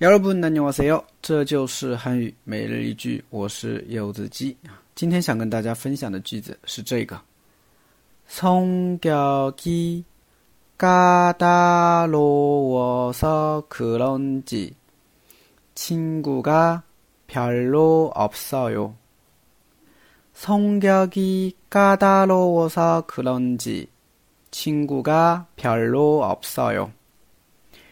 여러분안녕하세요，这就是汉语每日一句，我是柚子鸡。今天想跟大家分享的句子是这个：성격이까다로워서그런지친구가별로없어요。 성격이까다로워서그런지친구가별로없어요。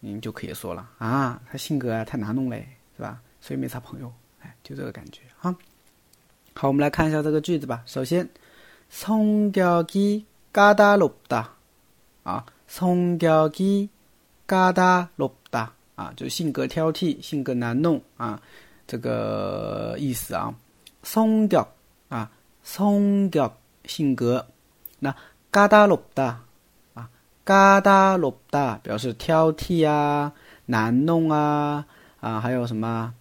你就可以说了啊，他性格啊太难弄嘞，是吧？所以没啥朋友，哎，就这个感觉啊。好，我们来看一下这个句子吧。首先，성격이까다롭다啊，성격이까다롭다啊，就是性格挑剔、性格难弄啊，这个意思啊。성격啊，성격性格，那까다롭다 啊，까다롭다表示挑剔啊、难弄啊啊，还有什么？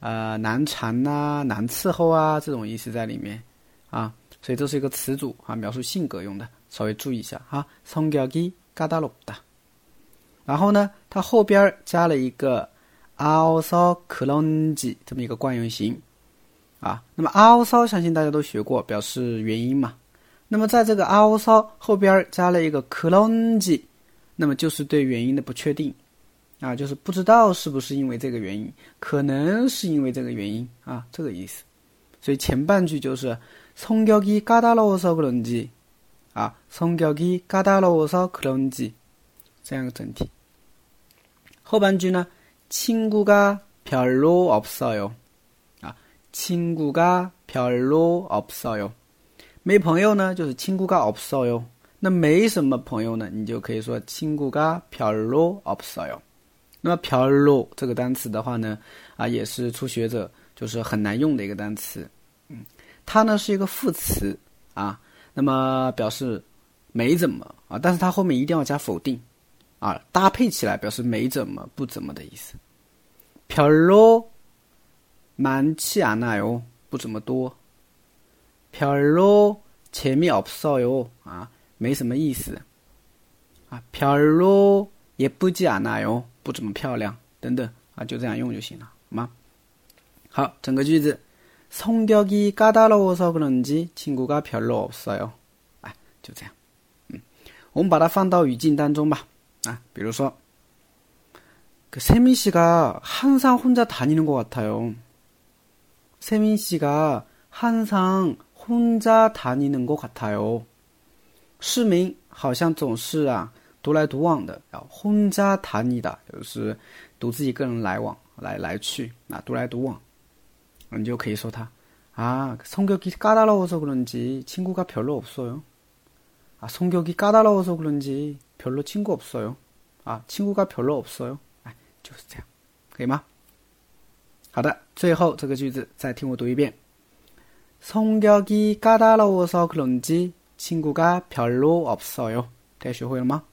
呃，难缠呐，难伺候啊，这种意思在里面啊，所以这是一个词组啊，描述性格用的，稍微注意一下哈。성격이까다롭 다， 然后呢，它后边加了一个아우서크런지这么一个惯用型啊。那么아우 서， 相信大家都学过，表示原因嘛。 那么在这个아우서后边加了一个크런 지， 那么就是对原因的不确定。啊，就是不知道是不是因为这个原因，可能是因为这个原因啊，这个意思。所以前半句就是성격이까다로워서그런 지， 啊，성격이까다로워서그런 지， 这样一个整体。后半句呢，친구가별로없어 요， 啊，친구가별로없어 요， 没朋友呢，就是친구가없어 요。 那没什么朋友呢，你就可以说친구가별로없어 요。 那么“별로”这个单词的话呢，啊，也是初学者就是很难用的一个单词。嗯，它呢是一个副词啊，那么表示没怎么啊，但是它后面一定要加否定啊，搭配起来表示没怎么、不怎么的意思。별로많지않아 요， 不怎么多。 별로재미없어요啊，没什么意思。啊，별로예쁘지않아 요。 不怎么漂亮，等等啊，就这样用就行了，好吗？好，整个句子，성격이까다로워서그런지친구가별로없어 요。 哎，就这样。嗯，我们把它放到语境当中吧。啊，比如说，그세민씨가항상혼자다니는것같아 요。 세민씨가항상 혼자다니는것같아 요。 市民好像总是啊。独来独往的，然后혼자다니다就是独自一个人来往来来去啊，独来独往，你就可以说他啊，성격이까다로워서그런지친구가별로없어 요。 啊，성격이까다로워서그런지별로친구없어 요。 啊，친구가별로없어 요。 哎，就是这样，可以吗？好的，最后这个句子再听我读一遍。 성격이 까다로워서 그런지 친구가 별로 없어요. 대시 호일마